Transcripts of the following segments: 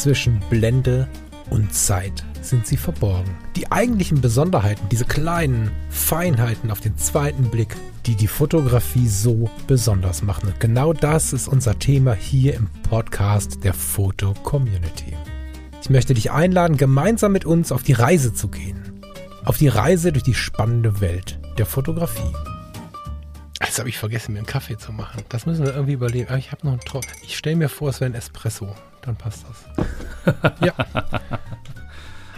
Zwischen Blende und Zeit sind sie verborgen. Die eigentlichen Besonderheiten, diese kleinen Feinheiten auf den zweiten Blick, die die Fotografie so besonders machen. Und genau das ist unser Thema hier im Podcast der Foto Community. Ich möchte dich einladen, gemeinsam mit uns auf die Reise zu gehen. Auf die Reise durch die spannende Welt der Fotografie. Jetzt habe ich vergessen, mir einen Kaffee zu machen. Das müssen wir irgendwie überlegen. Aber ich habe noch einen Tro Ich stelle mir vor, es wäre ein Espresso. Dann passt das. ja.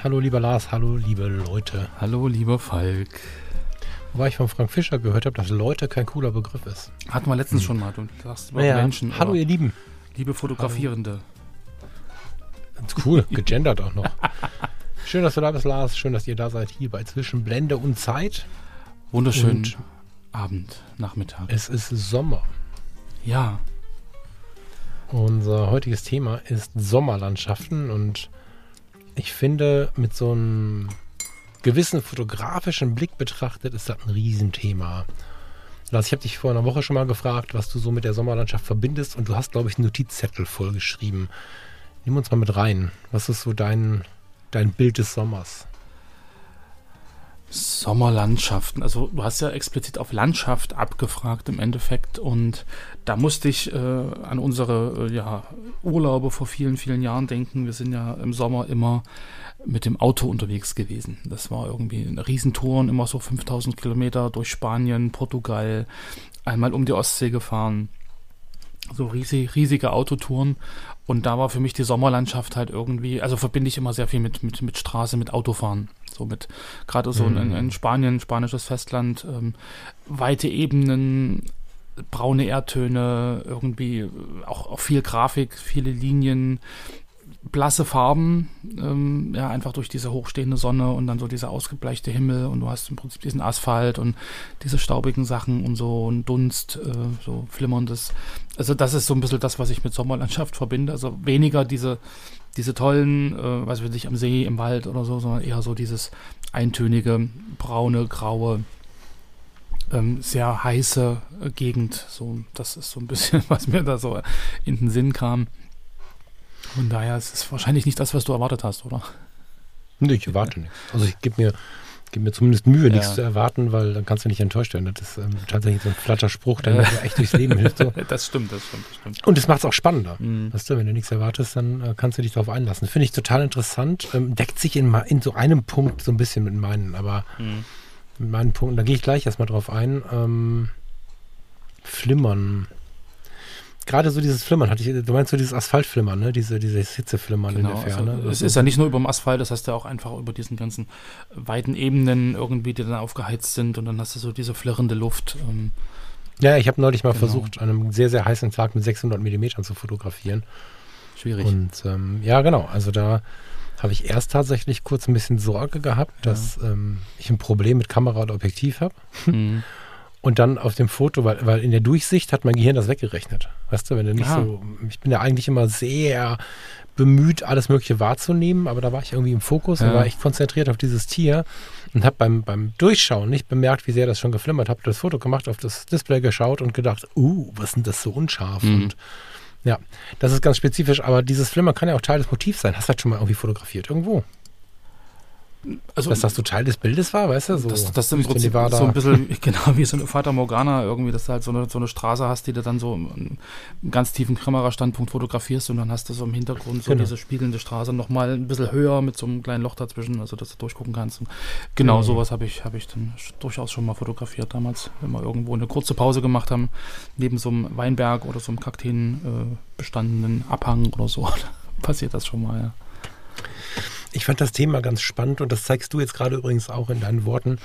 hallo, lieber Lars. Hallo, liebe Leute. Hallo, lieber Falk. Wobei ich von Frank Fischer gehört habe, dass Leute kein cooler Begriff ist. Hatten wir letztens hm. schon mal. Du sagst über ja. Menschen. Hallo, ihr Lieben. Liebe Fotografierende. Ganz cool. Gegendert auch noch. Schön, dass du da bist, Lars. Schön, dass ihr da seid hier bei Zwischen Blende und Zeit. Wunderschön. Und Abend, Nachmittag. Es ist Sommer. Ja. Unser heutiges Thema ist Sommerlandschaften und ich finde, mit so einem gewissen fotografischen Blick betrachtet, ist das ein Riesenthema. Lars, ich habe dich vor einer Woche schon mal gefragt, was du so mit der Sommerlandschaft verbindest und du hast, glaube ich, einen Notizzettel vollgeschrieben. Nimm uns mal mit rein. Was ist so dein, dein Bild des Sommers? Sommerlandschaften. Also du hast ja explizit auf Landschaft abgefragt im Endeffekt und da musste ich äh, an unsere äh, ja, Urlaube vor vielen, vielen Jahren denken. Wir sind ja im Sommer immer mit dem Auto unterwegs gewesen. Das war irgendwie eine Riesentouren, immer so 5000 Kilometer durch Spanien, Portugal, einmal um die Ostsee gefahren. So riesig, riesige Autotouren und da war für mich die Sommerlandschaft halt irgendwie, also verbinde ich immer sehr viel mit, mit, mit Straße, mit Autofahren. So mit, gerade so mhm. in, in, Spanien, spanisches Festland, ähm, weite Ebenen, braune Erdtöne, irgendwie auch, auch viel Grafik, viele Linien, blasse Farben, ähm, ja, einfach durch diese hochstehende Sonne und dann so dieser ausgebleichte Himmel und du hast im Prinzip diesen Asphalt und diese staubigen Sachen und so ein Dunst, äh, so flimmerndes. Also das ist so ein bisschen das, was ich mit Sommerlandschaft verbinde. Also weniger diese, diese tollen, äh, weiß ich, am See, im Wald oder so, sondern eher so dieses eintönige, braune, graue, ähm, sehr heiße äh, Gegend. So, das ist so ein bisschen, was mir da so in den Sinn kam. Von daher ist es wahrscheinlich nicht das, was du erwartet hast, oder? Nee, ich erwarte nichts. Also ich gebe mir, gebe mir zumindest Mühe, ja. nichts zu erwarten, weil dann kannst du nicht enttäuscht werden. Das ist ähm, tatsächlich so ein flatter Spruch, der mir echt durchs Leben hilft. So. Das stimmt, das stimmt, das stimmt. Und es macht es auch spannender. Mhm. Weißt du, wenn du nichts erwartest, dann äh, kannst du dich darauf einlassen. Finde ich total interessant. Ähm, deckt sich in, in, so einem Punkt so ein bisschen mit meinen, aber mhm. mit meinen Punkten, da gehe ich gleich erstmal drauf ein. Ähm, Flimmern gerade so dieses Flimmern hatte ich, du meinst so dieses Asphaltflimmern, ne? Diese, dieses Hitzeflimmern genau, in der Ferne. Also, es ist ja nicht nur über dem Asphalt, das heißt ja auch einfach über diesen ganzen weiten Ebenen irgendwie, die dann aufgeheizt sind und dann hast du so diese flirrende Luft. Ähm, ja, ich habe neulich mal genau. versucht, an einem sehr, sehr heißen Tag mit 600 Millimetern zu fotografieren. Schwierig. Und ähm, ja, genau, also da habe ich erst tatsächlich kurz ein bisschen Sorge gehabt, ja. dass ähm, ich ein Problem mit Kamera und Objektiv habe. Mhm. Und dann auf dem Foto, weil, weil in der Durchsicht hat mein Gehirn das weggerechnet. Weißt du, wenn du nicht Aha. so, ich bin ja eigentlich immer sehr bemüht, alles Mögliche wahrzunehmen, aber da war ich irgendwie im Fokus ja. und war echt konzentriert auf dieses Tier und habe beim, beim Durchschauen nicht bemerkt, wie sehr das schon geflimmert. Habe das Foto gemacht, auf das Display geschaut und gedacht, uh, was ist denn das so unscharf? Mhm. Und ja, das ist ganz spezifisch, aber dieses Flimmern kann ja auch Teil des Motivs sein. Hast du das schon mal irgendwie fotografiert irgendwo? Also, dass das so Teil des Bildes war, weißt du? So das, das im Prinzip so ein bisschen, genau wie so eine Fata Morgana irgendwie, dass du halt so eine, so eine Straße hast, die du dann so im ganz tiefen Kamerastandpunkt fotografierst und dann hast du so im Hintergrund so genau. diese spiegelnde Straße nochmal ein bisschen höher mit so einem kleinen Loch dazwischen, also dass du durchgucken kannst. Und genau mhm. sowas habe ich, hab ich dann durchaus schon mal fotografiert damals, wenn wir irgendwo eine kurze Pause gemacht haben, neben so einem Weinberg oder so einem Kakteen äh, bestandenen Abhang oder so. passiert das schon mal, ja. Ich fand das Thema ganz spannend und das zeigst du jetzt gerade übrigens auch in deinen Worten.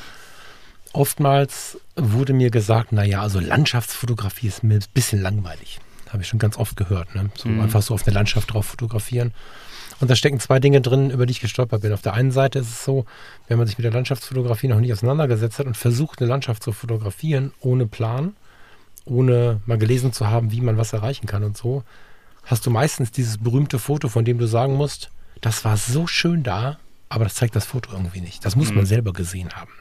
Oftmals wurde mir gesagt, naja, also Landschaftsfotografie ist mir ein bisschen langweilig. Habe ich schon ganz oft gehört. Ne? So mhm. einfach so auf eine Landschaft drauf fotografieren. Und da stecken zwei Dinge drin, über die ich gestolpert bin. Auf der einen Seite ist es so, wenn man sich mit der Landschaftsfotografie noch nicht auseinandergesetzt hat und versucht, eine Landschaft zu fotografieren, ohne Plan, ohne mal gelesen zu haben, wie man was erreichen kann und so, hast du meistens dieses berühmte Foto, von dem du sagen musst, das war so schön da, aber das zeigt das Foto irgendwie nicht. Das muss mhm. man selber gesehen haben.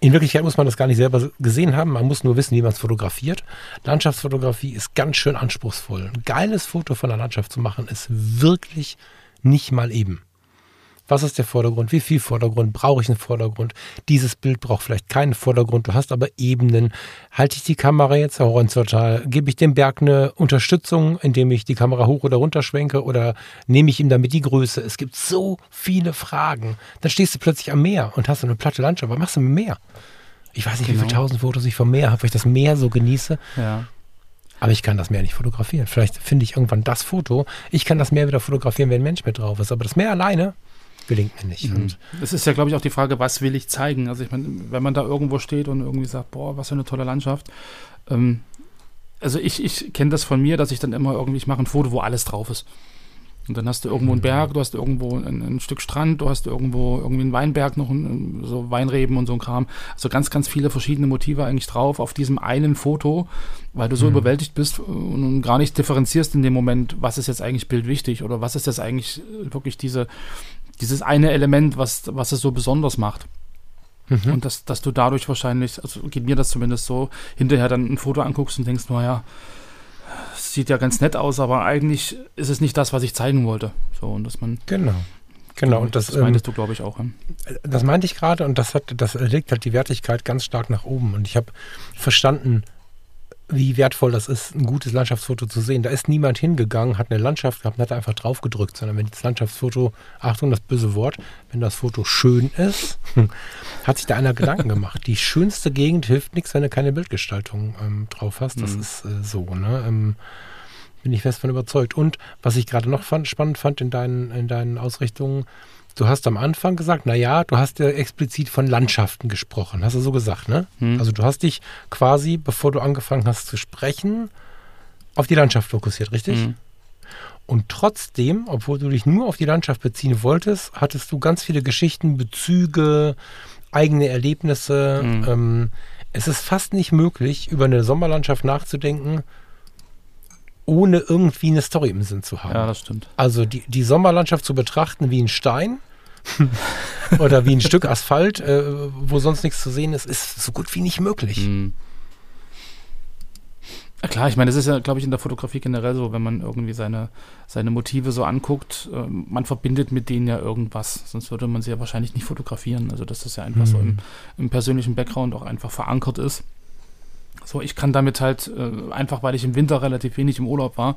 In Wirklichkeit muss man das gar nicht selber gesehen haben, man muss nur wissen, wie man es fotografiert. Landschaftsfotografie ist ganz schön anspruchsvoll. Ein geiles Foto von der Landschaft zu machen, ist wirklich nicht mal eben. Was ist der Vordergrund? Wie viel Vordergrund? Brauche ich einen Vordergrund? Dieses Bild braucht vielleicht keinen Vordergrund. Du hast aber Ebenen. Halte ich die Kamera jetzt horizontal? Gebe ich dem Berg eine Unterstützung, indem ich die Kamera hoch oder runter schwenke? Oder nehme ich ihm damit die Größe? Es gibt so viele Fragen. Dann stehst du plötzlich am Meer und hast eine platte Landschaft. Was machst du mit dem Meer? Ich weiß nicht, genau. wie viele genau. tausend Fotos ich vom Meer habe, weil ich das Meer so genieße. Ja. Aber ich kann das Meer nicht fotografieren. Vielleicht finde ich irgendwann das Foto. Ich kann das Meer wieder fotografieren, wenn ein Mensch mit drauf ist. Aber das Meer alleine gelingt mir nicht. Mhm. Es ist ja, glaube ich, auch die Frage, was will ich zeigen? Also ich meine, wenn man da irgendwo steht und irgendwie sagt, boah, was für eine tolle Landschaft. Ähm, also ich, ich kenne das von mir, dass ich dann immer irgendwie, ich mache ein Foto, wo alles drauf ist. Und dann hast du irgendwo einen mhm. Berg, du hast irgendwo ein, ein, Stück Strand, du hast irgendwo irgendwie einen Weinberg, noch ein, so Weinreben und so ein Kram. Also ganz, ganz viele verschiedene Motive eigentlich drauf auf diesem einen Foto, weil du so mhm. überwältigt bist und gar nicht differenzierst in dem Moment, was ist jetzt eigentlich bildwichtig oder was ist jetzt eigentlich wirklich diese, dieses eine Element, was, was es so besonders macht. Mhm. Und dass, dass du dadurch wahrscheinlich, also geht mir das zumindest so, hinterher dann ein Foto anguckst und denkst, naja, sieht ja ganz nett aus, aber eigentlich ist es nicht das, was ich zeigen wollte. So, und dass man. Genau. Genau, und das, das meintest ähm, du, glaube ich, auch. Hm? Das meinte ich gerade und das hat, das legt halt die Wertigkeit ganz stark nach oben. Und ich habe verstanden, wie wertvoll das ist, ein gutes Landschaftsfoto zu sehen. Da ist niemand hingegangen, hat eine Landschaft gehabt und hat einfach drauf gedrückt, sondern wenn das Landschaftsfoto, Achtung, das böse Wort, wenn das Foto schön ist, hat sich da einer Gedanken gemacht. Die schönste Gegend hilft nichts, wenn du keine Bildgestaltung ähm, drauf hast. Das mhm. ist äh, so, ne? Ähm, bin ich fest von überzeugt. Und was ich gerade noch fand, spannend fand in deinen, in deinen Ausrichtungen, Du hast am Anfang gesagt, na ja, du hast ja explizit von Landschaften gesprochen, hast du so gesagt, ne? Hm. Also du hast dich quasi, bevor du angefangen hast zu sprechen, auf die Landschaft fokussiert, richtig? Hm. Und trotzdem, obwohl du dich nur auf die Landschaft beziehen wolltest, hattest du ganz viele Geschichten, Bezüge, eigene Erlebnisse. Hm. Ähm, es ist fast nicht möglich, über eine Sommerlandschaft nachzudenken, ohne irgendwie eine Story im Sinn zu haben. Ja, das stimmt. Also die, die Sommerlandschaft zu betrachten wie ein Stein oder wie ein Stück Asphalt, äh, wo sonst nichts zu sehen ist, ist so gut wie nicht möglich. Mhm. Ja, klar, ich meine, das ist ja, glaube ich, in der Fotografie generell so, wenn man irgendwie seine, seine Motive so anguckt, äh, man verbindet mit denen ja irgendwas, sonst würde man sie ja wahrscheinlich nicht fotografieren. Also, dass das ja einfach mhm. so im, im persönlichen Background auch einfach verankert ist. So, ich kann damit halt, äh, einfach weil ich im Winter relativ wenig im Urlaub war,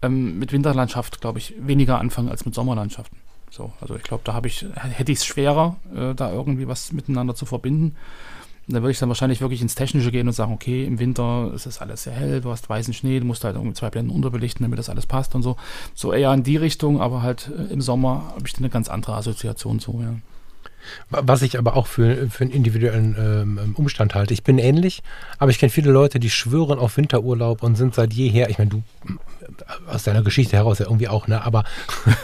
ähm, mit Winterlandschaft, glaube ich, weniger anfangen als mit Sommerlandschaften. So, also ich glaube, da habe ich, hätte ich es schwerer, äh, da irgendwie was miteinander zu verbinden. Da würde ich dann wahrscheinlich wirklich ins Technische gehen und sagen, okay, im Winter ist es alles sehr hell, du hast weißen Schnee, du musst halt irgendwie zwei Blenden unterbelichten, damit das alles passt und so. So eher in die Richtung, aber halt äh, im Sommer habe ich dann eine ganz andere Assoziation zu, ja. Was ich aber auch für, für einen individuellen ähm, Umstand halte. Ich bin ähnlich, aber ich kenne viele Leute, die schwören auf Winterurlaub und sind seit jeher, ich meine, du aus deiner Geschichte heraus ja irgendwie auch, ne? Aber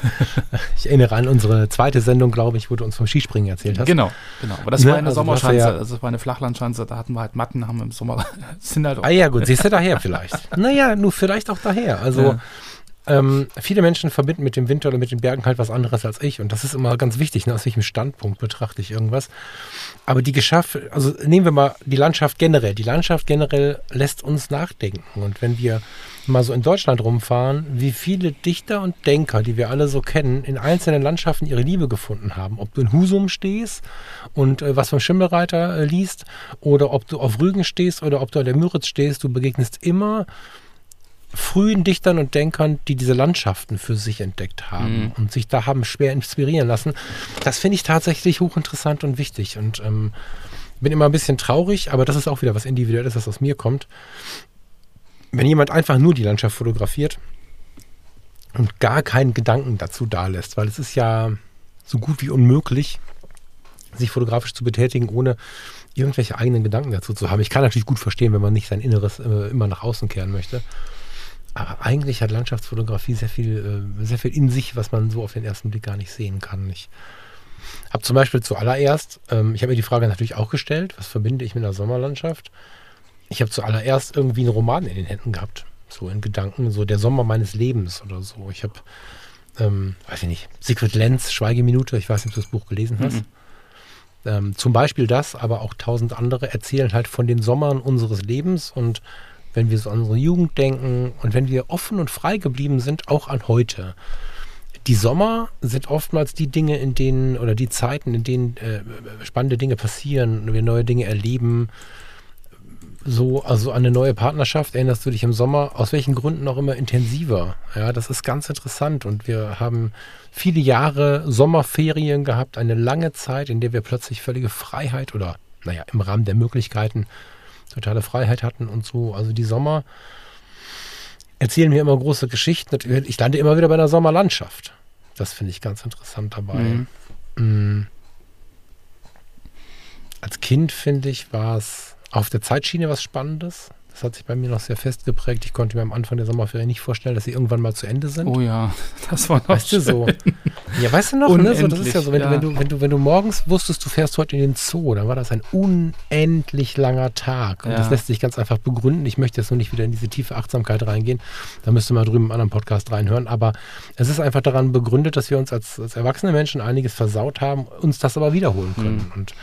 ich erinnere an unsere zweite Sendung, glaube ich, wo du uns vom Skispringen erzählt hast. Genau, genau. Aber das ne? war eine also Sommerschanze, ja also das war eine Flachlandschanze, da hatten wir halt Matten, haben wir im Sommer sind halt Ah ja, gut, siehst du daher vielleicht. naja, nur vielleicht auch daher. Also ja. Ähm, viele Menschen verbinden mit dem Winter oder mit den Bergen halt was anderes als ich. Und das ist immer ganz wichtig, ne? aus welchem Standpunkt betrachte ich irgendwas. Aber die geschafft, also nehmen wir mal die Landschaft generell. Die Landschaft generell lässt uns nachdenken. Und wenn wir mal so in Deutschland rumfahren, wie viele Dichter und Denker, die wir alle so kennen, in einzelnen Landschaften ihre Liebe gefunden haben. Ob du in Husum stehst und äh, was vom Schimmelreiter äh, liest, oder ob du auf Rügen stehst oder ob du an der Müritz stehst, du begegnest immer frühen Dichtern und Denkern, die diese Landschaften für sich entdeckt haben mhm. und sich da haben schwer inspirieren lassen. Das finde ich tatsächlich hochinteressant und wichtig und ähm, bin immer ein bisschen traurig, aber das ist auch wieder was Individuelles, was aus mir kommt. Wenn jemand einfach nur die Landschaft fotografiert und gar keinen Gedanken dazu da lässt, weil es ist ja so gut wie unmöglich, sich fotografisch zu betätigen, ohne irgendwelche eigenen Gedanken dazu zu haben. Ich kann natürlich gut verstehen, wenn man nicht sein Inneres äh, immer nach außen kehren möchte. Aber eigentlich hat Landschaftsfotografie sehr viel, äh, sehr viel in sich, was man so auf den ersten Blick gar nicht sehen kann. Ich habe zum Beispiel zuallererst, ähm, ich habe mir die Frage natürlich auch gestellt, was verbinde ich mit einer Sommerlandschaft? Ich habe zuallererst irgendwie einen Roman in den Händen gehabt, so in Gedanken, so der Sommer meines Lebens oder so. Ich habe, ähm, weiß ich nicht, Secret Lenz, Schweigeminute, ich weiß nicht, ob du das Buch gelesen hast. Mhm. Ähm, zum Beispiel das, aber auch tausend andere erzählen halt von den Sommern unseres Lebens und wenn wir so an unsere Jugend denken und wenn wir offen und frei geblieben sind, auch an heute. die Sommer sind oftmals die Dinge, in denen, oder die Zeiten, in denen äh, spannende Dinge passieren, wir neue Dinge erleben. So, also eine neue Partnerschaft, erinnerst du dich im Sommer, aus welchen Gründen auch immer intensiver. Ja, das ist ganz interessant und wir haben viele Jahre Sommerferien gehabt, eine lange Zeit, in der wir plötzlich völlige Freiheit oder, naja, im Rahmen der Möglichkeiten totale Freiheit hatten und so. Also die Sommer erzählen mir immer große Geschichten. Ich lande immer wieder bei einer Sommerlandschaft. Das finde ich ganz interessant dabei. Mhm. Mhm. Als Kind, finde ich, war es auf der Zeitschiene was Spannendes. Das hat sich bei mir noch sehr festgeprägt. Ich konnte mir am Anfang der Sommerferien nicht vorstellen, dass sie irgendwann mal zu Ende sind. Oh ja, das war noch Weißt schön. du so? Ja, weißt du noch, ne? So, das ist ja so, wenn, ja. Du, wenn, du, wenn, du, wenn du morgens wusstest, du fährst heute in den Zoo, dann war das ein unendlich langer Tag. Und ja. das lässt sich ganz einfach begründen. Ich möchte jetzt nur nicht wieder in diese tiefe Achtsamkeit reingehen. Da müsste man drüben im anderen Podcast reinhören. Aber es ist einfach daran begründet, dass wir uns als, als erwachsene Menschen einiges versaut haben, uns das aber wiederholen können. Mhm. Und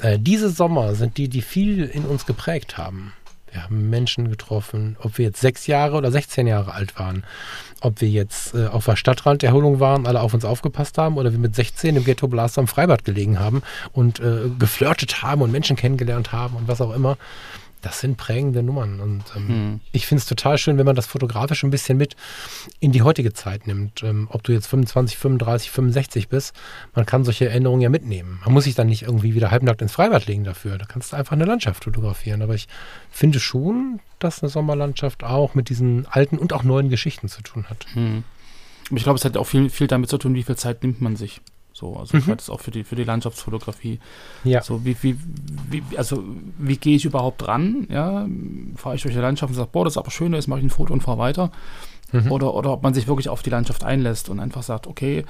äh, diese Sommer sind die, die viel in uns geprägt haben. Wir haben Menschen getroffen, ob wir jetzt sechs Jahre oder 16 Jahre alt waren, ob wir jetzt äh, auf der Stadtrand der Erholung waren, alle auf uns aufgepasst haben oder wir mit 16 im Ghetto Blaster am Freibad gelegen haben und äh, geflirtet haben und Menschen kennengelernt haben und was auch immer das sind prägende Nummern. Und ähm, hm. ich finde es total schön, wenn man das fotografisch ein bisschen mit in die heutige Zeit nimmt. Ähm, ob du jetzt 25, 35, 65 bist, man kann solche Erinnerungen ja mitnehmen. Man muss sich dann nicht irgendwie wieder halbnackt ins Freibad legen dafür. Da kannst du einfach eine Landschaft fotografieren. Aber ich finde schon, dass eine Sommerlandschaft auch mit diesen alten und auch neuen Geschichten zu tun hat. Hm. Ich glaube, es hat auch viel, viel damit zu tun, wie viel Zeit nimmt man sich. So, also mhm. das auch für die für die Landschaftsfotografie. Ja. So wie, wie, wie also wie gehe ich überhaupt ran? Ja, fahre ich durch die Landschaft und sage, boah, das ist aber schön, jetzt mache ich ein Foto und fahre weiter. Mhm. Oder, oder ob man sich wirklich auf die Landschaft einlässt und einfach sagt, okay,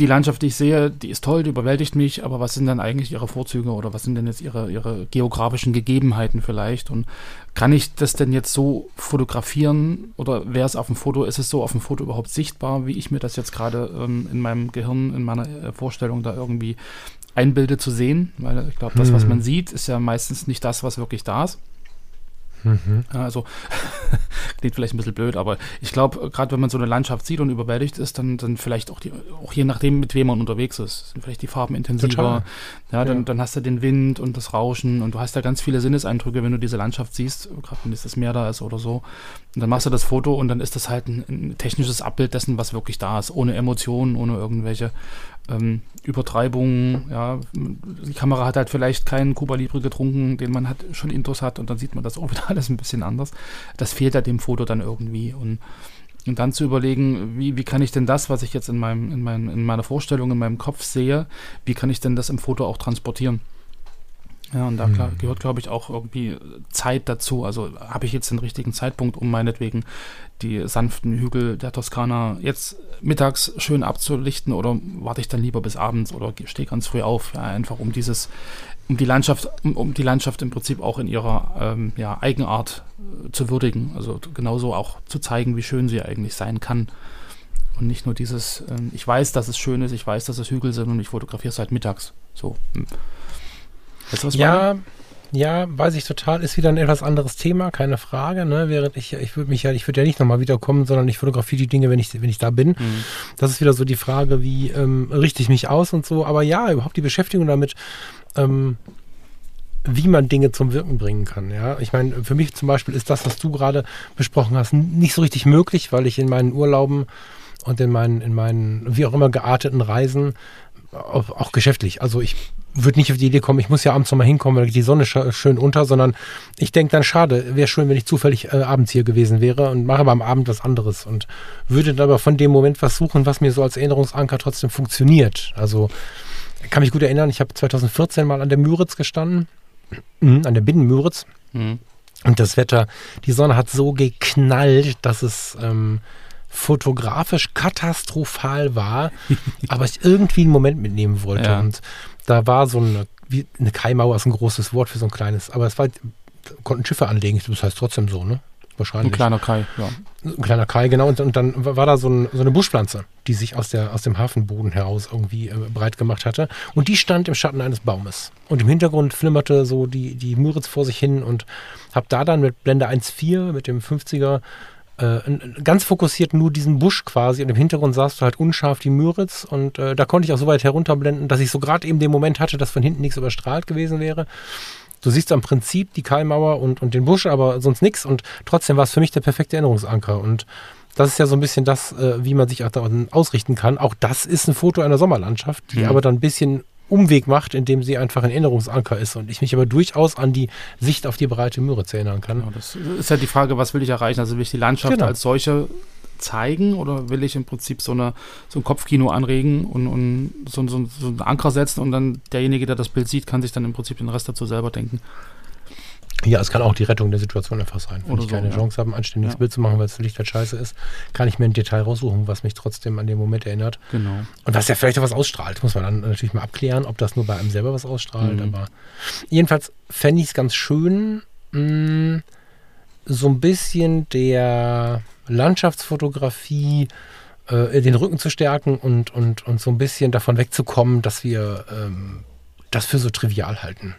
die Landschaft, die ich sehe, die ist toll, die überwältigt mich, aber was sind dann eigentlich ihre Vorzüge oder was sind denn jetzt ihre, ihre geografischen Gegebenheiten vielleicht? Und kann ich das denn jetzt so fotografieren oder wäre es auf dem Foto, ist es so auf dem Foto überhaupt sichtbar, wie ich mir das jetzt gerade ähm, in meinem Gehirn, in meiner äh, Vorstellung da irgendwie einbilde zu sehen? Weil ich glaube, das, was hm. man sieht, ist ja meistens nicht das, was wirklich da ist. Mhm. Also klingt vielleicht ein bisschen blöd, aber ich glaube, gerade wenn man so eine Landschaft sieht und überwältigt ist, dann, dann vielleicht auch, die, auch je nachdem, mit wem man unterwegs ist, sind vielleicht die Farben intensiver. Total. Ja, dann, ja. dann hast du den Wind und das Rauschen und du hast ja ganz viele Sinneseindrücke, wenn du diese Landschaft siehst, gerade wenn das Meer da ist oder so. Und dann machst du das Foto und dann ist das halt ein, ein technisches Abbild dessen, was wirklich da ist, ohne Emotionen, ohne irgendwelche ähm, Übertreibungen. Ja, die Kamera hat halt vielleicht keinen Cuba Libre getrunken, den man halt schon Intos hat und dann sieht man das auch wieder alles ein bisschen anders. Das fehlt ja dem Foto dann irgendwie und und dann zu überlegen, wie, wie kann ich denn das, was ich jetzt in, meinem, in, mein, in meiner Vorstellung, in meinem Kopf sehe, wie kann ich denn das im Foto auch transportieren? Ja, und da mhm. gehört, glaube ich, auch irgendwie Zeit dazu. Also habe ich jetzt den richtigen Zeitpunkt, um meinetwegen die sanften Hügel der Toskana jetzt mittags schön abzulichten oder warte ich dann lieber bis abends oder stehe ganz früh auf, ja, einfach um dieses, um die Landschaft, um, um die Landschaft im Prinzip auch in ihrer ähm, ja, Eigenart äh, zu würdigen. Also genauso auch zu zeigen, wie schön sie eigentlich sein kann. Und nicht nur dieses, äh, ich weiß, dass es schön ist, ich weiß, dass es Hügel sind und ich fotografiere es halt mittags. So. Weißt du, was ja, ja, weiß ich total. Ist wieder ein etwas anderes Thema, keine Frage. Ne? Während ich, ich würde mich ja, ich würde ja nicht nochmal wiederkommen, sondern ich fotografiere die Dinge, wenn ich, wenn ich da bin. Mhm. Das ist wieder so die Frage, wie ähm, richte ich mich aus und so. Aber ja, überhaupt die Beschäftigung damit, ähm, wie man Dinge zum Wirken bringen kann. Ja, ich meine, für mich zum Beispiel ist das, was du gerade besprochen hast, nicht so richtig möglich, weil ich in meinen Urlauben und in meinen, in meinen, wie auch immer gearteten Reisen auch, auch geschäftlich. Also ich würde nicht auf die Idee kommen, ich muss ja abends nochmal hinkommen, weil die Sonne sch schön unter, sondern ich denke dann, schade, wäre schön, wenn ich zufällig äh, abends hier gewesen wäre und mache aber am Abend was anderes und würde dann aber von dem Moment was suchen, was mir so als Erinnerungsanker trotzdem funktioniert. Also kann mich gut erinnern, ich habe 2014 mal an der Müritz gestanden, mhm, an der Binnen-Müritz. Mhm. Und das Wetter, die Sonne hat so geknallt, dass es ähm, fotografisch katastrophal war, aber ich irgendwie einen Moment mitnehmen wollte. Ja. Und da war so eine, wie eine Kaimauer ist ein großes Wort für so ein kleines, aber es war, konnten Schiffe anlegen, das heißt trotzdem so, ne? Wahrscheinlich. Ein kleiner Kai, ja. Ein kleiner Kai, genau. Und, und dann war da so, ein, so, eine Buschpflanze, die sich aus, der, aus dem Hafenboden heraus irgendwie äh, breit gemacht hatte. Und die stand im Schatten eines Baumes. Und im Hintergrund flimmerte so die, die Müritz vor sich hin und habe da dann mit Blende 1.4 mit dem 50er äh, ganz fokussiert nur diesen Busch quasi und im Hintergrund sahst du halt unscharf die Müritz und äh, da konnte ich auch so weit herunterblenden, dass ich so gerade eben den Moment hatte, dass von hinten nichts überstrahlt gewesen wäre. Du siehst am Prinzip die Kaimauer und, und den Busch, aber sonst nichts und trotzdem war es für mich der perfekte Erinnerungsanker und das ist ja so ein bisschen das, äh, wie man sich auch da ausrichten kann. Auch das ist ein Foto einer Sommerlandschaft, die mhm. aber dann ein bisschen Umweg macht, indem sie einfach ein Erinnerungsanker ist und ich mich aber durchaus an die Sicht auf die breite Müritz erinnern kann. Genau, das ist ja die Frage, was will ich erreichen? Also will ich die Landschaft genau. als solche zeigen oder will ich im Prinzip so, eine, so ein Kopfkino anregen und, und so, so, so einen Anker setzen und dann derjenige, der das Bild sieht, kann sich dann im Prinzip den Rest dazu selber denken. Ja, es kann auch die Rettung der Situation einfach sein. Wenn Oder ich keine ja. Chance habe, ein anständiges ja. Bild zu machen, weil das Licht halt scheiße ist, kann ich mir ein Detail raussuchen, was mich trotzdem an den Moment erinnert. Genau. Und was ja vielleicht auch was ausstrahlt. Muss man dann natürlich mal abklären, ob das nur bei einem selber was ausstrahlt. Mhm. Aber jedenfalls fände ich es ganz schön, mh, mm, so ein bisschen der Landschaftsfotografie äh, den Rücken zu stärken und, und, und so ein bisschen davon wegzukommen, dass wir ähm, das für so trivial halten.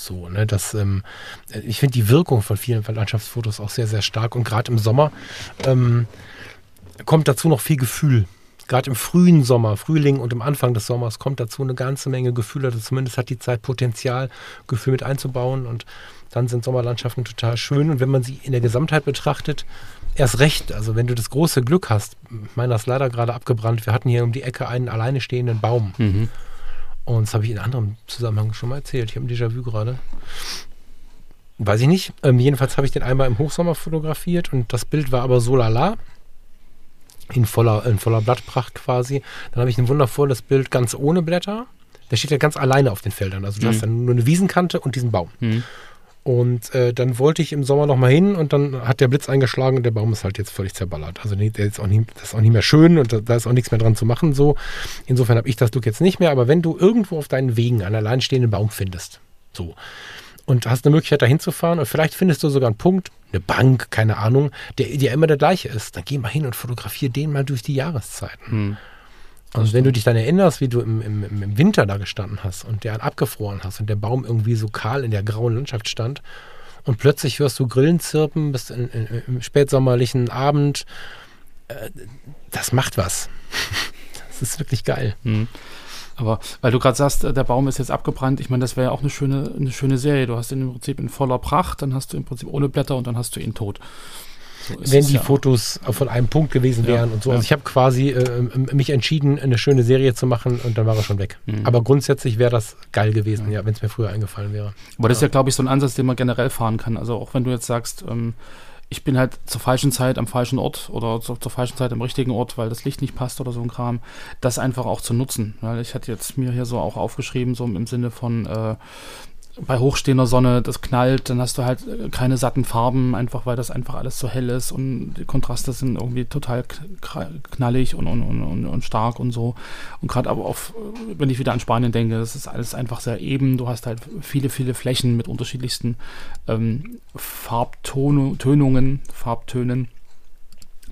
So, ne, das, ähm, ich finde die Wirkung von vielen Landschaftsfotos auch sehr, sehr stark und gerade im Sommer ähm, kommt dazu noch viel Gefühl. Gerade im frühen Sommer, Frühling und im Anfang des Sommers kommt dazu eine ganze Menge Gefühl. Also zumindest hat die Zeit Potenzial, Gefühl mit einzubauen und dann sind Sommerlandschaften total schön. Und wenn man sie in der Gesamtheit betrachtet, erst recht. Also wenn du das große Glück hast, meiner ist leider gerade abgebrannt, wir hatten hier um die Ecke einen alleine stehenden Baum. Mhm. Und das habe ich in anderem Zusammenhang schon mal erzählt. Ich habe ein Déjà-vu gerade. Weiß ich nicht. Ähm, jedenfalls habe ich den einmal im Hochsommer fotografiert und das Bild war aber so lala. In voller, in voller Blattpracht quasi. Dann habe ich ein wundervolles Bild ganz ohne Blätter. Der steht ja ganz alleine auf den Feldern. Also du mhm. hast dann nur eine Wiesenkante und diesen Baum. Mhm. Und äh, dann wollte ich im Sommer nochmal hin und dann hat der Blitz eingeschlagen und der Baum ist halt jetzt völlig zerballert. Also der ist auch nicht, das ist auch nicht mehr schön und da, da ist auch nichts mehr dran zu machen. So. Insofern habe ich das Glück jetzt nicht mehr, aber wenn du irgendwo auf deinen Wegen einen alleinstehenden Baum findest, so, und hast eine Möglichkeit, da hinzufahren und vielleicht findest du sogar einen Punkt, eine Bank, keine Ahnung, der dir immer der gleiche ist, dann geh mal hin und fotografiere den mal durch die Jahreszeiten. Hm. Und wenn du dich dann erinnerst, wie du im, im, im Winter da gestanden hast und der abgefroren hast und der Baum irgendwie so kahl in der grauen Landschaft stand und plötzlich hörst du Grillen zirpen bis in, in, im spätsommerlichen Abend, äh, das macht was. das ist wirklich geil. Mhm. Aber weil du gerade sagst, äh, der Baum ist jetzt abgebrannt, ich meine, das wäre ja auch eine schöne, eine schöne Serie. Du hast ihn im Prinzip in voller Pracht, dann hast du im Prinzip ohne Blätter und dann hast du ihn tot. So wenn die ja Fotos von einem Punkt gewesen wären ja, und so. Also ich habe quasi äh, mich entschieden, eine schöne Serie zu machen und dann war er schon weg. Mhm. Aber grundsätzlich wäre das geil gewesen, mhm. ja, wenn es mir früher eingefallen wäre. Aber das ist ja, glaube ich, so ein Ansatz, den man generell fahren kann. Also auch wenn du jetzt sagst, ähm, ich bin halt zur falschen Zeit am falschen Ort oder zur, zur, falschen Zeit am richtigen Ort, weil das Licht nicht passt oder so ein Kram, das einfach auch zu nutzen. Weil ich hatte jetzt mir hier so auch aufgeschrieben, so im Sinne von äh, bei hochstehender Sonne, das knallt, dann hast du halt äh, keine satten Farben, einfach weil das einfach alles so hell ist und die Kontraste sind irgendwie total knallig und, und, und, und stark und so. Und gerade aber auf, wenn ich wieder an Spanien denke, das ist alles einfach sehr eben. Du hast halt viele, viele Flächen mit unterschiedlichsten ähm, Farbtönungen, Farbtönen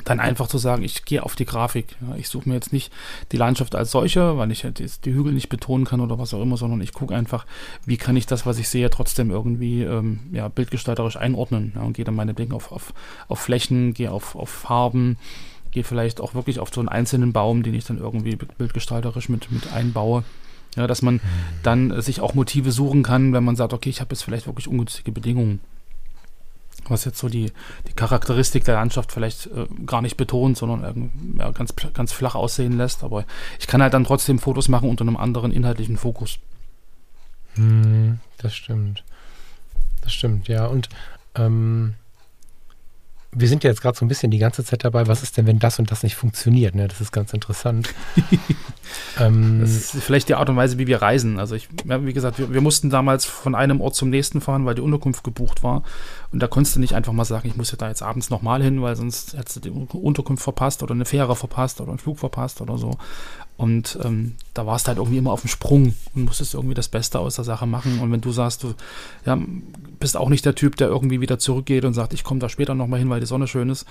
dann einfach zu sagen, ich gehe auf die Grafik. Ja, ich suche mir jetzt nicht die Landschaft als solche, weil ich halt die Hügel nicht betonen kann oder was auch immer, sondern ich gucke einfach, wie kann ich das, was ich sehe, trotzdem irgendwie ähm, ja, bildgestalterisch einordnen. Ja, und gehe dann meinetwegen auf, auf, auf Flächen, gehe auf, auf Farben, gehe vielleicht auch wirklich auf so einen einzelnen Baum, den ich dann irgendwie bildgestalterisch mit, mit einbaue. Ja, dass man mhm. dann sich auch Motive suchen kann, wenn man sagt, okay, ich habe jetzt vielleicht wirklich ungünstige Bedingungen was jetzt so die, die Charakteristik der Landschaft vielleicht äh, gar nicht betont, sondern ja, ganz, ganz flach aussehen lässt. Aber ich kann halt dann trotzdem Fotos machen unter einem anderen inhaltlichen Fokus. Hm, das stimmt. Das stimmt, ja. Und ähm, wir sind ja jetzt gerade so ein bisschen die ganze Zeit dabei, was ist denn, wenn das und das nicht funktioniert? Ne? Das ist ganz interessant. ähm, das ist vielleicht die Art und Weise, wie wir reisen. Also ich, wie gesagt, wir, wir, mussten damals von einem Ort zum nächsten fahren, weil die Unterkunft gebucht war. Und da konntest du nicht einfach mal sagen, ich muss ja da jetzt abends nochmal hin, weil sonst hättest du die Unterkunft verpasst oder eine Fähre verpasst oder einen Flug verpasst oder so. Und ähm, da warst du halt irgendwie immer auf dem Sprung und musstest irgendwie das Beste aus der Sache machen. Und wenn du sagst, du ja, bist auch nicht der Typ, der irgendwie wieder zurückgeht und sagt, ich komme da später nochmal hin, weil die Sonne schön ist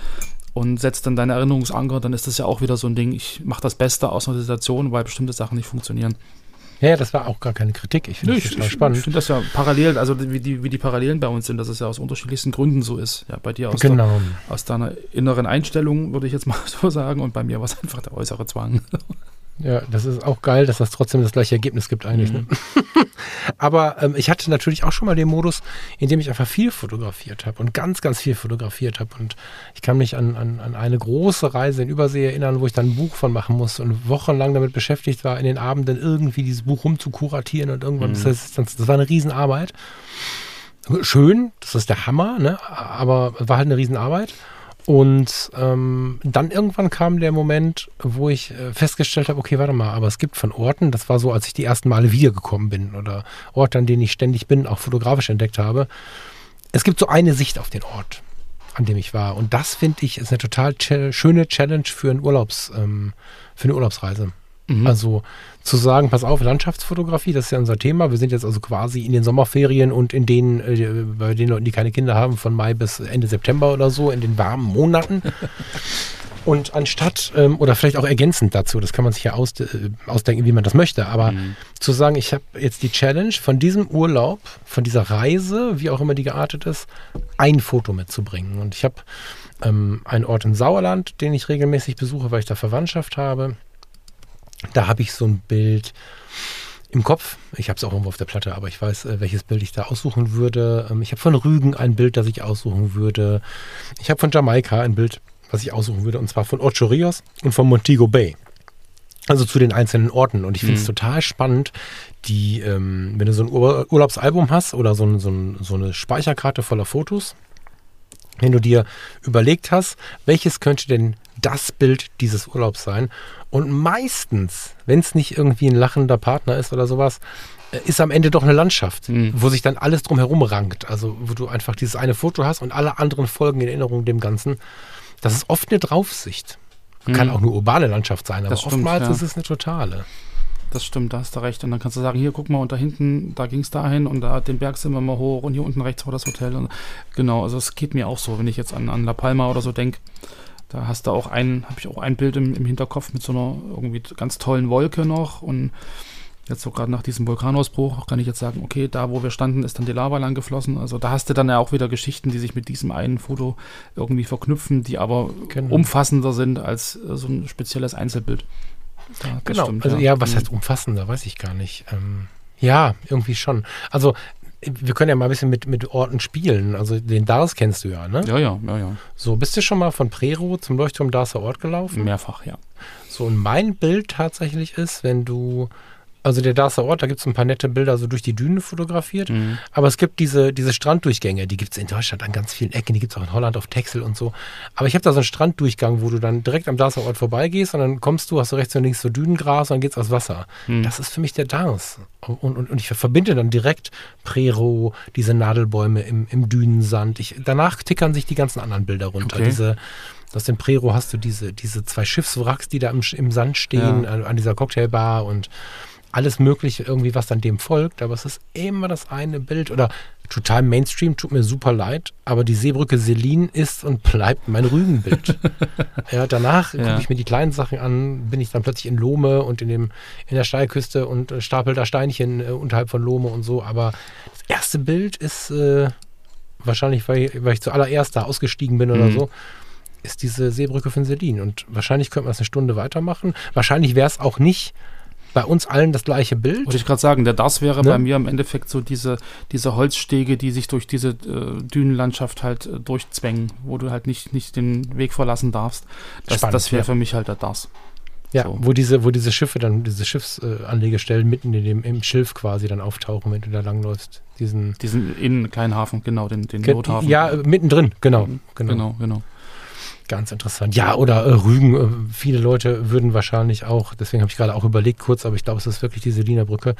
und setzt dann deine Erinnerungsanker, dann ist das ja auch wieder so ein Ding, ich mache das Beste aus einer Situation, weil bestimmte Sachen nicht funktionieren. Ja, das war auch gar keine Kritik. Ich finde Nö, das total spannend. ich finde das ja parallel, also wie die, wie die Parallelen bei uns sind, dass es ja aus unterschiedlichsten Gründen so ist. Ja, bei dir aus, der, genau. aus deiner inneren Einstellung, würde ich jetzt mal so sagen, und bei mir war es einfach der äußere Zwang. Ja, das ist auch geil, dass das trotzdem das gleiche Ergebnis gibt eigentlich. Mhm. Ne? Aber ähm, ich hatte natürlich auch schon mal den Modus, in dem ich einfach viel fotografiert habe und ganz, ganz viel fotografiert habe. Und ich kann mich an, an, an eine große Reise in Übersee erinnern, wo ich dann ein Buch von machen musste und wochenlang damit beschäftigt war, in den Abenden irgendwie dieses Buch rumzukuratieren und irgendwann, Mhm. das, das, das war eine Riesenarbeit. Schön, das ist der Hammer, ne? aber es war halt eine Riesenarbeit. Und ähm, dann irgendwann kam der Moment, wo ich äh, festgestellt habe, okay, warte mal, aber es gibt von Orten, das war so, als ich die ersten Male wiedergekommen bin oder Orte, an denen ich ständig bin, auch fotografisch entdeckt habe. Es gibt so eine Sicht auf den Ort, an dem ich war. Und das finde ich ist eine total ch schöne Challenge für, einen Urlaubs, ähm, für eine Urlaubsreise. Mhm. Also zu sagen, pass auf, Landschaftsfotografie, das ist ja unser Thema. Wir sind jetzt also quasi in den Sommerferien und in denen, äh, bei den Leuten, die keine Kinder haben, von Mai bis Ende September oder so, in den warmen Monaten. Und anstatt, ähm, oder vielleicht auch ergänzend dazu, das kann man sich ja aus, äh, ausdenken, wie man das möchte, aber Mhm. zu sagen, ich habe jetzt die Challenge von diesem Urlaub, von dieser Reise, wie auch immer die geartet ist, ein Foto mitzubringen. Und ich habe ähm, einen Ort im Sauerland, den ich regelmäßig besuche, weil ich da Verwandtschaft habe. Da habe ich so ein Bild im Kopf. Ich habe es auch irgendwo auf der Platte, aber ich weiß, äh, welches Bild ich da aussuchen würde. Ähm, ich habe von Rügen ein Bild, das ich aussuchen würde. Ich habe von Jamaika ein Bild, was ich aussuchen würde, und zwar von Ocho Rios und von Montego Bay. Also zu den einzelnen Orten. Und ich finde es Mhm. total spannend, die, ähm, wenn du so ein Ur Urlaubsalbum hast oder so, ein, so, ein, so eine Speicherkarte voller Fotos, wenn du dir überlegt hast, welches könnte denn das Bild dieses Urlaubs sein? Und meistens, wenn es nicht irgendwie ein lachender Partner ist oder sowas, äh, ist am Ende doch eine Landschaft, Mhm. wo sich dann alles drumherum rankt. Also wo du einfach dieses eine Foto hast und alle anderen folgen in Erinnerung dem Ganzen. Das ist oft eine Draufsicht. Kann Mhm. auch eine urbane Landschaft sein, aber stimmt, oftmals ja. ist es eine totale. Das stimmt, da hast du recht. Und dann kannst du sagen, hier, guck mal, und da hinten, da ging es dahin und da den Berg sind wir mal hoch und hier unten rechts war das Hotel. Und genau, also es geht mir auch so, wenn ich jetzt an, an La Palma oder so denke. Da hast du auch ein, habe ich auch ein Bild im, im Hinterkopf mit so einer irgendwie ganz tollen Wolke noch und jetzt so gerade nach diesem Vulkanausbruch kann ich jetzt sagen, okay, da wo wir standen, ist dann die Lava lang geflossen. Also da hast du dann ja auch wieder Geschichten, die sich mit diesem einen Foto irgendwie verknüpfen, die aber Genau. umfassender sind als äh, so ein spezielles Einzelbild. Das Genau. stimmt, also ja, was Mhm. heißt umfassender, weiß ich gar nicht. Ähm, ja, irgendwie schon. Also wir können ja mal ein bisschen mit, mit Orten spielen. Also den Dars kennst du ja, ne? Ja, ja, ja, ja. So, bist du schon mal von Prero zum Leuchtturm Darser Ort gelaufen? Mehrfach, ja. So, und mein Bild tatsächlich ist, wenn du, also der Darser Ort, da gibt es ein paar nette Bilder so durch die Dünen fotografiert. Mhm. Aber es gibt diese, diese Stranddurchgänge, die gibt es in Deutschland an ganz vielen Ecken, die gibt es auch in Holland auf Texel und so. Aber ich habe da so einen Stranddurchgang, wo du dann direkt am Darser Ort vorbeigehst und dann kommst du, hast du rechts und links so Dünengras und dann geht's aufs Wasser. Mhm. Das ist für mich der Dars. Und, und, und ich verbinde dann direkt Prero, diese Nadelbäume im, im Dünensand. Ich, danach tickern sich die ganzen anderen Bilder runter. Okay. Diese, aus dem Prero hast du diese, diese zwei Schiffswracks, die da im, im Sand stehen, Ja. an, an dieser Cocktailbar und alles Mögliche irgendwie, was dann dem folgt. Aber es ist immer das eine Bild oder total Mainstream, tut mir super leid, aber die Seebrücke Selin ist und bleibt mein Rügenbild. ja, danach Ja. gucke ich mir die kleinen Sachen an, bin ich dann plötzlich in Lohme und in, dem, in der Steilküste und äh, stapel da Steinchen äh, unterhalb von Lohme und so. Aber das erste Bild ist äh, wahrscheinlich, weil, weil ich zuallererst da ausgestiegen bin oder Mhm. so, ist diese Seebrücke von Selin. Und wahrscheinlich könnte man es eine Stunde weitermachen. Wahrscheinlich wäre es auch nicht bei uns allen das gleiche Bild. Wollte ich gerade sagen, der das wäre Ne? bei mir im Endeffekt so diese, diese Holzstege, die sich durch diese äh, Dünenlandschaft halt äh, durchzwängen, wo du halt nicht, nicht den Weg verlassen darfst. Das, Spannend, das wäre ja. für mich halt der das. Ja, So. wo diese, wo diese Schiffe dann, diese Schiffsanlegestellen mitten in dem, im Schilf quasi dann auftauchen, wenn du da langläufst. Diesen Diesen in kleinen Hafen, genau, den, den Nothafen. Ja, äh, mittendrin, genau, Mhm, genau. genau, genau. Ganz interessant. Ja, oder äh, Rügen. Äh, viele Leute würden wahrscheinlich auch, deswegen habe ich gerade auch überlegt kurz, aber ich glaube, es ist wirklich die Seliner Brücke.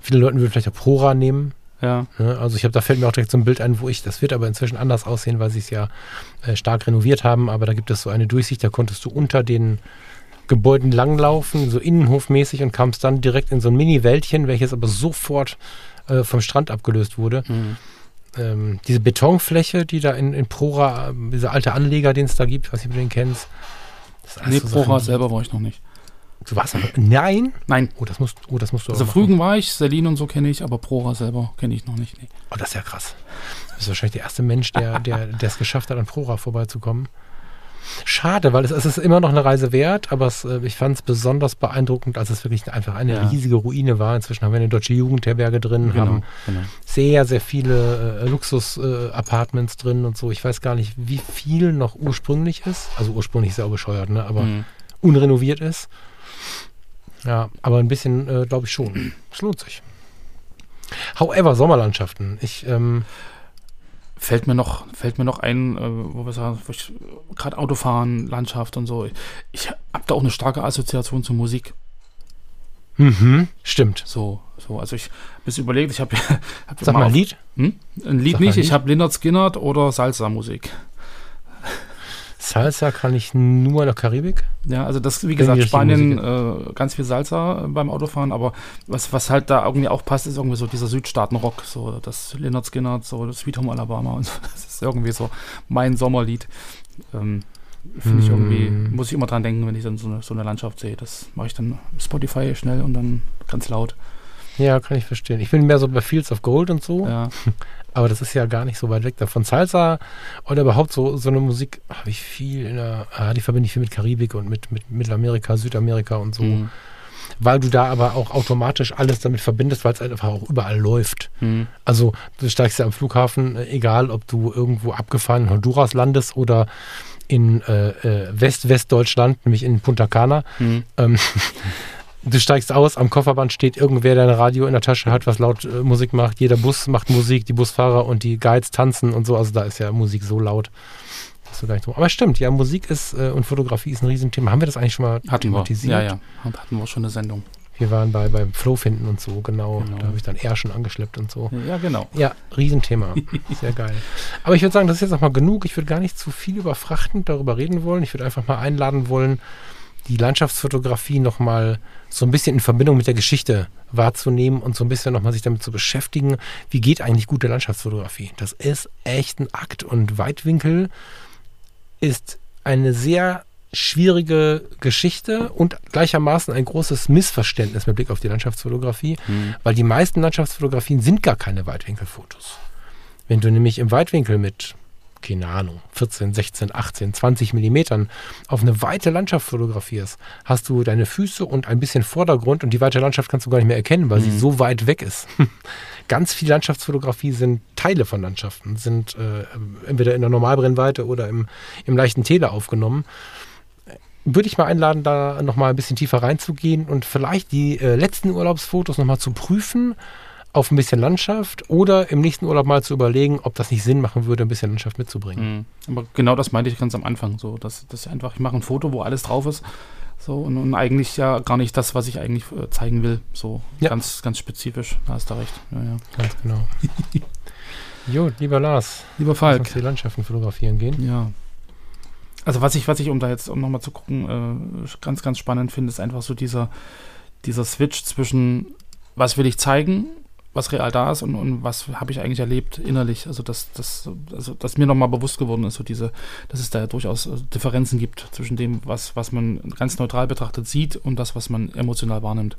Viele Leute würden vielleicht auch Prora nehmen. Ja, Ne? Also ich habe, da fällt mir auch direkt so ein Bild ein, wo ich, das wird aber inzwischen anders aussehen, weil sie es ja äh, stark renoviert haben, aber da gibt es so eine Durchsicht, da konntest du unter den Gebäuden langlaufen, so innenhofmäßig und kamst dann direkt in so ein Mini-Wäldchen, welches aber sofort äh, vom Strand abgelöst wurde. mhm. Ähm, diese Betonfläche, die da in, in Prora, dieser alte Anleger, den es da gibt, weiß nicht, ob du den kennst. Das Nee, so Prora Sachen, selber war ich noch nicht. Du warst aber, nein? Nein. Oh, das musst, oh, das musst du Also. Frügen war ich, Selin und so kenne ich, aber Prora selber kenne ich noch nicht. Nee. Oh, das ist ja krass. Du bist wahrscheinlich der erste Mensch, der der der es geschafft hat, an Prora vorbeizukommen. Schade, weil es, es ist immer noch eine Reise wert, aber es, äh, ich fand es besonders beeindruckend, als es wirklich einfach eine Ja. riesige Ruine war. Inzwischen haben wir eine deutsche Jugendherberge drin, haben genau. sehr, sehr viele äh, Luxus-Apartments drin und so. Ich weiß gar nicht, wie viel noch ursprünglich ist. Also ursprünglich ist ja auch bescheuert, ne? aber Mhm. unrenoviert ist. Ja, aber ein bisschen, äh, glaube ich schon. Es lohnt sich. However, Sommerlandschaften. Ich, ähm, Fällt mir noch, fällt mir noch ein, äh, wo wir sagen, ich gerade Autofahren, Landschaft und so. Ich habe da auch eine starke Assoziation zur Musik. mhm, stimmt. So, so. Also ich habe bis überlegt, ich habe hab Sag mal ein Lied. Hm? Ein Lied Sag nicht, ein ich Lied. habe Leonard Skinner oder Salsa-Musik. Salsa kann ich nur in der Karibik. Ja, also das, wie gesagt, Spanien, äh, ganz viel Salsa äh, beim Autofahren, aber was, was halt da irgendwie auch passt, ist irgendwie so dieser Südstaaten-Rock, so das Leonard Skinner, so das Sweet Home Alabama und so. Das ist irgendwie so mein Sommerlied. Ähm, Finde ich irgendwie, Hm. muss ich immer dran denken, wenn ich dann so eine, so eine Landschaft sehe. Das mache ich dann Spotify schnell und dann ganz laut. Ja, kann ich verstehen. Ich bin mehr so bei Fields of Gold und so, Ja, aber das ist ja gar nicht so weit weg davon. Salsa oder überhaupt so, so eine Musik habe ich viel in der, ah, die verbinde ich viel mit Karibik und mit, mit Mittelamerika, Südamerika und so. Mhm. Weil du da aber auch automatisch alles damit verbindest, weil es einfach auch überall läuft. Mhm. Also du steigst ja am Flughafen, äh, egal ob du irgendwo abgefahren in Honduras landest oder in äh, äh, West-Westdeutschland, nämlich in Punta Cana. Mhm. Ähm, du steigst aus, am Kofferband steht irgendwer, der ein Radio in der Tasche hat, was laut äh, Musik macht. Jeder Bus macht Musik, die Busfahrer und die Guides tanzen und so. Also da ist ja Musik so laut. drum- Aber stimmt, ja, Musik ist äh, und Fotografie ist ein Riesenthema. Haben wir das eigentlich schon mal Hatten wir. thematisiert? Ja, ja. Hatten wir schon eine Sendung. Wir waren bei beim Flow finden und so, genau. Genau. Da habe ich dann eher schon angeschleppt und so. Ja, genau. Ja, Riesenthema. Sehr geil. Aber ich würde sagen, das ist jetzt noch mal genug. Ich würde gar nicht zu viel über Frachten darüber reden wollen. Ich würde einfach mal einladen wollen, die Landschaftsfotografie noch mal so ein bisschen in Verbindung mit der Geschichte wahrzunehmen und so ein bisschen noch mal sich damit zu beschäftigen, wie geht eigentlich gute Landschaftsfotografie. Das ist echt ein Akt und Weitwinkel ist eine sehr schwierige Geschichte und gleichermaßen ein großes Missverständnis mit Blick auf die Landschaftsfotografie, Mhm. weil die meisten Landschaftsfotografien sind gar keine Weitwinkelfotos. Wenn du nämlich im Weitwinkel mit, keine Ahnung, 14, 16, 18, 20 Millimetern auf eine weite Landschaft fotografierst, hast du deine Füße und ein bisschen Vordergrund und die weite Landschaft kannst du gar nicht mehr erkennen, weil sie Mhm. so weit weg ist. Ganz viel Landschaftsfotografie sind Teile von Landschaften, sind äh, entweder in der Normalbrennweite oder im, im leichten Tele aufgenommen würde ich mal einladen, da nochmal ein bisschen tiefer reinzugehen und vielleicht die äh, letzten Urlaubsfotos nochmal zu prüfen auf ein bisschen Landschaft oder im nächsten Urlaub mal zu überlegen, ob das nicht Sinn machen würde, ein bisschen Landschaft mitzubringen. Mhm. Aber genau das meinte ich ganz am Anfang. So, dass, dass ich einfach, ich mache ein Foto, wo alles drauf ist. So, und, und eigentlich ja gar nicht das, was ich eigentlich äh, zeigen will. So Ja. ganz, ganz spezifisch. Da hast du recht. Ja, ja. Ganz genau. jo, lieber Lars, Lieber lass Falk. uns die Landschaften fotografieren gehen. Ja. Also was ich, was ich, um da jetzt um nochmal zu gucken, äh, ganz, ganz spannend finde, ist einfach so dieser, dieser Switch zwischen, was will ich zeigen, was real da ist und, und was habe ich eigentlich erlebt innerlich. Also dass das, also dass mir nochmal bewusst geworden ist, so diese, dass es da ja durchaus äh, Differenzen gibt zwischen dem, was, was man ganz neutral betrachtet sieht und das, was man emotional wahrnimmt.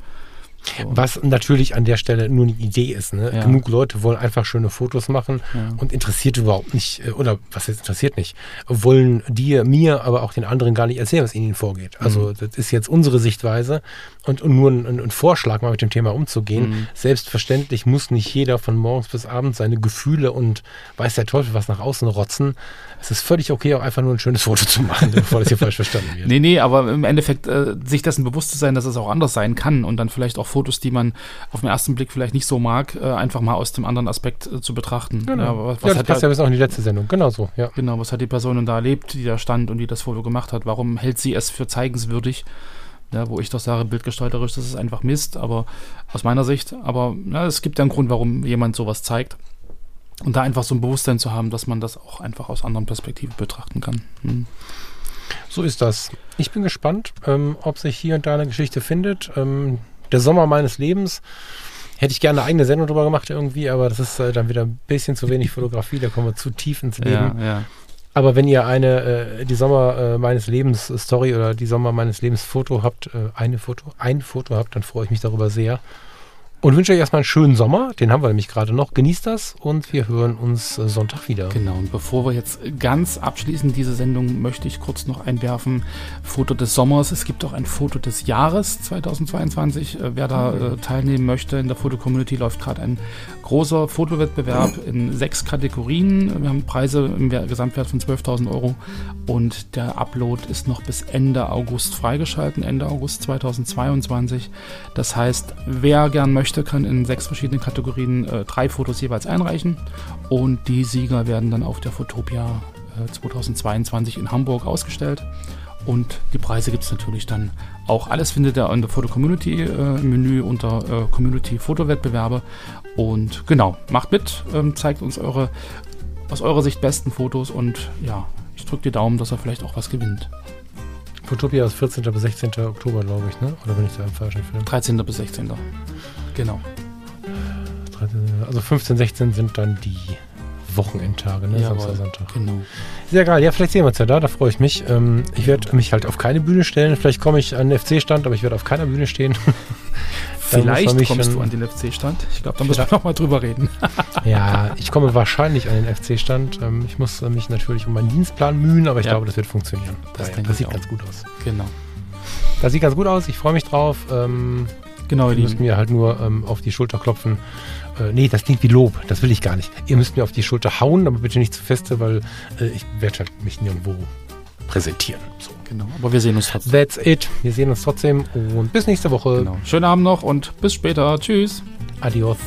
So. Was natürlich an der Stelle nur eine Idee ist. Ne? Ja. Genug Leute wollen einfach schöne Fotos machen Ja. und interessiert überhaupt nicht, äh, oder was jetzt interessiert nicht, wollen dir, mir, aber auch den anderen gar nicht erzählen, was ihnen vorgeht. Also Mhm. das ist jetzt unsere Sichtweise und, und nur ein, ein Vorschlag, mal mit dem Thema umzugehen. Mhm. Selbstverständlich muss nicht jeder von morgens bis abends seine Gefühle und weiß der Teufel was nach außen rotzen. Es ist völlig okay, auch einfach nur ein schönes Foto zu machen, bevor das hier falsch verstanden wird. Nee, nee, aber im Endeffekt äh, sich dessen bewusst zu sein, dass es auch anders sein kann und dann vielleicht auch Fotos, die man auf den ersten Blick vielleicht nicht so mag, äh, einfach mal aus dem anderen Aspekt äh, zu betrachten. Genau. Ja, was, ja, was das hat passt ja bis auch in die letzte Sendung. Genau so, ja. Genau, was hat die Person denn da erlebt, die da stand und die das Foto gemacht hat? Warum hält sie es für zeigenswürdig? Ja, wo ich doch sage, bildgestalterisch, das ist einfach Mist, aber aus meiner Sicht, aber ja, es gibt ja einen Grund, warum jemand sowas zeigt. Und da einfach so ein Bewusstsein zu haben, dass man das auch einfach aus anderen Perspektiven betrachten kann. Hm. So ist das. Ich bin gespannt, ähm, ob sich hier und da eine Geschichte findet. Ähm, der Sommer meines Lebens. Hätte ich gerne eine eigene Sendung drüber gemacht irgendwie, aber das ist äh, dann wieder ein bisschen zu wenig Fotografie, da kommen wir zu tief ins Leben. Ja, ja. Aber wenn ihr eine, äh, die Sommer äh, meines Lebens Story oder die Sommer meines Lebens Foto habt, äh, eine Foto, ein Foto habt, dann freue ich mich darüber sehr. Und wünsche euch erstmal einen schönen Sommer. Den haben wir nämlich gerade noch. Genießt das und wir hören uns äh, Sonntag wieder. Genau, und bevor wir jetzt ganz abschließen diese Sendung, möchte ich kurz noch einwerfen. Foto des Sommers. Es gibt auch ein Foto des Jahres 2022. Äh, wer da äh, teilnehmen möchte, in der Foto-Community läuft gerade ein großer Fotowettbewerb in sechs Kategorien. Wir haben Preise im Gesamtwert von 12.000 Euro und der Upload ist noch bis Ende August freigeschalten, Ende August 2022. Das heißt, wer gern möchte, möchte, kann in sechs verschiedenen Kategorien äh, drei Fotos jeweils einreichen und die Sieger werden dann auf der Fotopia äh, 2022 in Hamburg ausgestellt. Und die Preise gibt es natürlich dann auch. Alles findet ihr in der Foto Community äh, Menü unter äh, Community Fotowettbewerbe. Und genau, macht mit, ähm, zeigt uns eure aus eurer Sicht besten Fotos und ja, ich drücke die Daumen, dass er vielleicht auch was gewinnt. Fotopia ist 14. bis 16. Oktober, glaube ich, ne? Oder bin ich da im falschen Film? 13. bis 16. Genau. Also 15, 16 sind dann die Wochenendtage, ne? Jawohl, Samstag, Sonntag. Genau. Sehr geil. Ja, vielleicht sehen wir uns ja da, da freue ich mich. Ähm, ich werde mich halt auf keine Bühne stellen. Vielleicht komme ich an den FC-Stand, aber ich werde auf keiner Bühne stehen. Vielleicht kommst du an den FC-Stand. Ich glaube, da müssen wir nochmal drüber reden. ja, ich komme wahrscheinlich an den FC-Stand. Ähm, ich muss mich natürlich um meinen Dienstplan mühen, aber ich Ja. glaube, das wird funktionieren. Das Ja, das sieht auch. ganz gut aus. Genau. Das sieht ganz gut aus. Ich freue mich drauf. Ähm, Genau, ihr müsst mir halt nur ähm, auf die Schulter klopfen. Äh, nee, das klingt wie Lob. Das will ich gar nicht. Ihr müsst mir auf die Schulter hauen, aber bitte nicht zu feste, weil äh, ich werde halt mich nirgendwo präsentieren. So. Genau. Aber wir sehen uns trotzdem. That's it. Wir sehen uns trotzdem und bis nächste Woche. Genau. Schönen Abend noch und bis später. Tschüss. Adios.